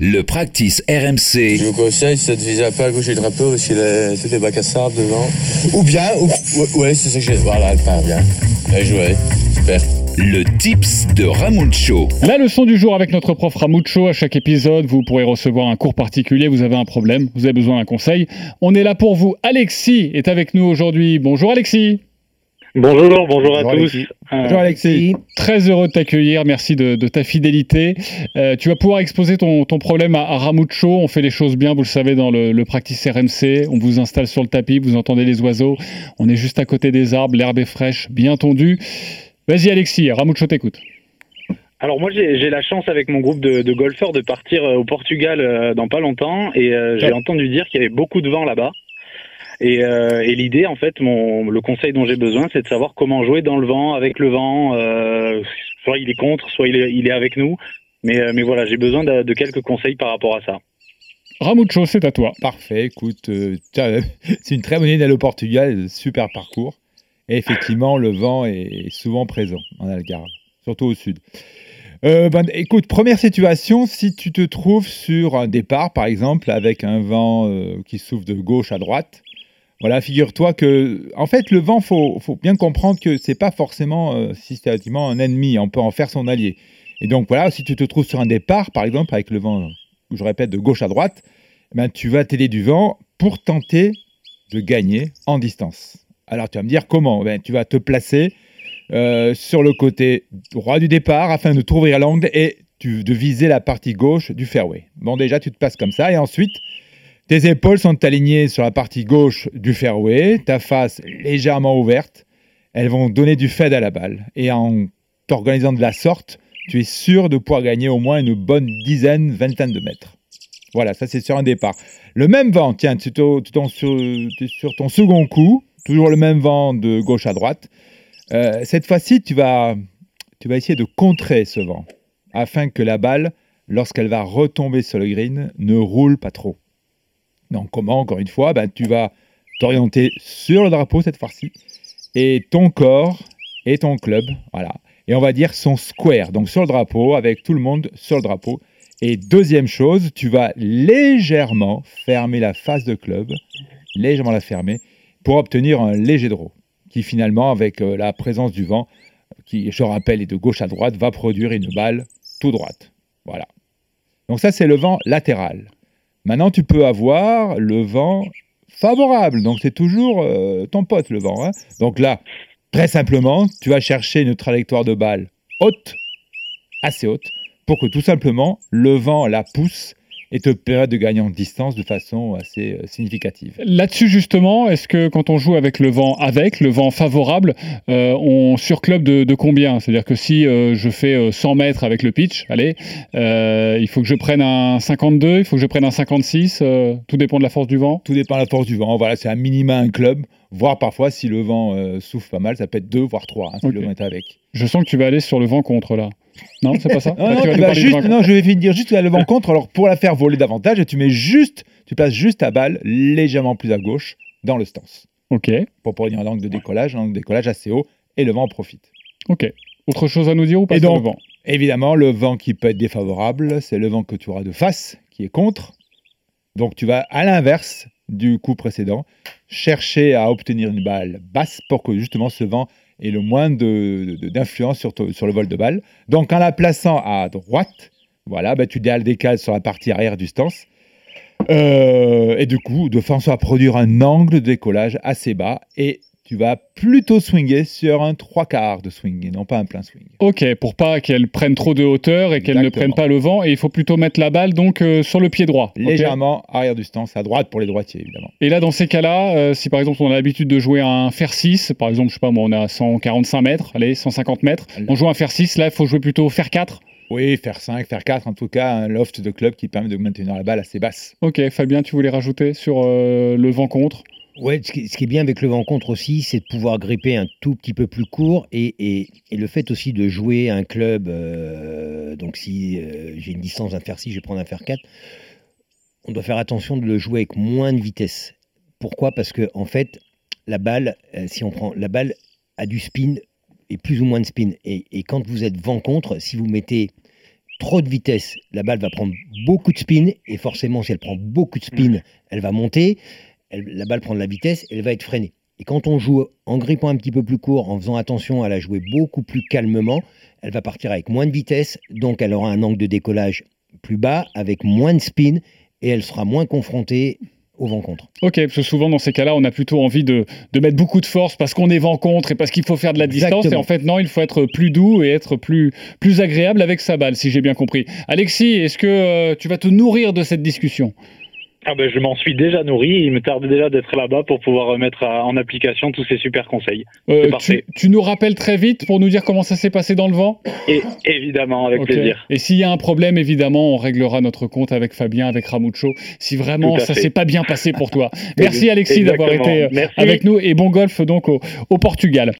Le practice RMC. Je vous conseille, c'est de viser un peu à gauche du drapeau parce qu'il a toutes les bacs à sable devant. Ou bien, ou, ouais, c'est ça que j'ai. Voilà, elle part bien. Bien joué. Super. Le tips de Ramucho. La leçon du jour avec notre prof Ramucho. À chaque épisode, vous pourrez recevoir un cours particulier. Vous avez un problème, vous avez besoin d'un conseil. On est là pour vous. Alexis est avec nous aujourd'hui. Bonjour Alexis. Bonjour, bonjour, à tous. Euh, bonjour Alexis. Très heureux de t'accueillir. Merci de, ta fidélité. Euh, tu vas pouvoir exposer ton, problème à, Ramucho. On fait les choses bien, vous le savez, dans le, le, practice RMC. On vous installe sur le tapis, vous entendez les oiseaux. On est juste à côté des arbres, l'herbe est fraîche, bien tondue. Vas-y Alexis, Ramucho t'écoute. Alors moi j'ai la chance avec mon groupe de, golfeurs de partir euh, au Portugal dans pas longtemps et j'ai entendu dire qu'il y avait beaucoup de vent là-bas. Euh, et, l'idée, en fait, mon, le conseil dont j'ai besoin, c'est de savoir comment jouer dans le vent, avec le vent. Euh, soit il est contre, soit il est, il est avec nous. Mais, euh, mais voilà, j'ai besoin de, quelques conseils par rapport à ça. Ramucho, c'est à toi. Parfait, écoute, c'est une très bonne idée d'aller au Portugal, super parcours. Et effectivement, le vent est souvent présent en Algarve, surtout au sud. Ben, écoute, première situation, si tu te trouves sur un départ, par exemple, avec un vent qui souffle de gauche à droite, voilà, figure-toi que, en fait, le vent, faut, faut bien comprendre que c'est pas forcément euh, systématiquement un ennemi. On peut en faire son allié. Et donc voilà, si tu te trouves sur un départ, par exemple, avec le vent, je répète, de gauche à droite, eh ben, tu vas t'aider du vent pour tenter de gagner en distance. Alors tu vas me dire comment? Ben, Tu vas te placer euh, sur le côté droit du départ afin de t'ouvrir l'angle et de viser la partie gauche du fairway. Bon, déjà, tu te places comme ça et ensuite, tes épaules sont alignées sur la partie gauche du fairway, ta face légèrement ouverte. Elles vont donner du fade à la balle. Et en t'organisant de la sorte, tu es sûr de pouvoir gagner au moins une bonne dizaine, vingtaine de mètres. Voilà, ça c'est sur un départ. Le même vent, tiens, tu es sur, ton second coup, toujours le même vent de gauche à droite. Euh, cette fois-ci, tu vas, tu vas essayer de contrer ce vent afin que la balle, lorsqu'elle va retomber sur le green, ne roule pas trop. Donc comment, encore une fois, ben, tu vas t'orienter sur le drapeau cette fois-ci, et ton corps et ton club, voilà. Et on va dire son square, donc sur le drapeau, avec tout le monde sur le drapeau. Et deuxième chose, tu vas légèrement fermer la face de club, légèrement la fermer, pour obtenir un léger draw, qui finalement, avec euh, la présence du vent, qui, je rappelle, est de gauche à droite, va produire une balle tout droite. Voilà. Donc ça, c'est le vent latéral. Maintenant, tu peux avoir le vent favorable. Donc, c'est toujours euh, ton pote, le vent. Hein. Donc là, très simplement, tu vas chercher une trajectoire de balle haute, assez haute, pour que tout simplement le vent la pousse et te permet de gagner en distance de façon assez euh, significative. Là-dessus justement, est-ce que quand on joue avec le vent avec, le vent favorable, euh, on surclub de, de combien? C'est-à-dire que si euh, je fais 100 mètres avec le pitch, allez, il faut que je prenne un 52, il faut que je prenne un 56, tout dépend de la force du vent? Tout dépend de la force du vent, voilà, c'est un minima un club, voire parfois si le vent souffle pas mal, ça peut être 2 voire 3 hein, si le vent est avec. Je sens que tu vas aller sur le vent contre là. Non, c'est pas ça non, je vais finir juste le vent contre. Alors, pour la faire voler davantage, tu mets juste, tu places juste ta balle légèrement plus à gauche dans le stance. Ok. Pour produire un angle de décollage, un angle de décollage assez haut, et le vent en profite. Ok. Autre chose à nous dire ou pas sur le vent? Évidemment, le vent qui peut être défavorable, c'est le vent que tu auras de face, qui est contre. Donc, tu vas à l'inverse du coup précédent, chercher à obtenir une balle basse pour que justement ce vent et le moins d'influence sur, sur le vol de balle. Donc en la plaçant à droite, voilà, bah, tu décales sur la partie arrière du stance. Euh, et du coup, de façon à produire un angle de décollage assez bas et tu vas plutôt swinger sur un trois quarts de swing et non pas un plein swing. Ok, pour pas qu'elle prenne trop de hauteur et qu'elle ne prenne pas le vent. Et il faut plutôt mettre la balle donc euh, sur le pied droit. Légèrement arrière du stance, à droite pour les droitiers évidemment. Et là, dans ces cas-là, euh, si par exemple on a l'habitude de jouer un fer 6, par exemple, je sais pas moi, on est à 145 mètres, allez, 150 mètres, on joue un fer 6, là il faut jouer plutôt fer 4 oui, faire 5, faire 4, en tout cas, un loft de club qui permet de maintenir la balle assez basse. Ok, Fabien, tu voulais rajouter sur euh, le vent contre? Ouais, ce qui, est bien avec le vent contre aussi, c'est de pouvoir gripper un tout petit peu plus court et, et, et le fait aussi de jouer un club. Euh, donc, si euh, j'ai une distance d'un fer 6, je vais prendre un fer 4. On doit faire attention de le jouer avec moins de vitesse. Pourquoi? Parce que en fait, la balle, euh, si on prend la balle a du spin et plus ou moins de spin. Et, et quand vous êtes vent contre, si vous mettez trop de vitesse, la balle va prendre beaucoup de spin, et forcément, si elle prend beaucoup de spin, elle va monter, elle- la balle prend de la vitesse, elle va être freinée. Et quand on joue en grippant un petit peu plus court, en faisant attention à la jouer beaucoup plus calmement, elle va partir avec moins de vitesse, donc elle aura un angle de décollage plus bas, avec moins de spin, et elle sera moins confrontée au vent contre. Ok, parce que souvent dans ces cas-là, on a plutôt envie de, de mettre beaucoup de force parce qu'on est vent contre et parce qu'il faut faire de la distance. Et en fait, non, il faut être plus doux et être plus, plus agréable avec sa balle, si j'ai bien compris. Alexis, est-ce que euh, tu vas te nourrir de cette discussion? Ah ben, je m'en suis déjà nourri. Il me tarde déjà d'être là-bas pour pouvoir mettre en application tous ces super conseils. Euh, parfait. tu, tu nous rappelles très vite pour nous dire comment ça s'est passé dans le vent? Et évidemment, avec plaisir. Et s'il y a un problème, évidemment, on réglera notre compte avec Fabien, avec Ramucho, si vraiment ça s'est pas bien passé pour toi. Merci Alexis d'avoir été euh, Merci. avec nous et bon golf donc au, au Portugal.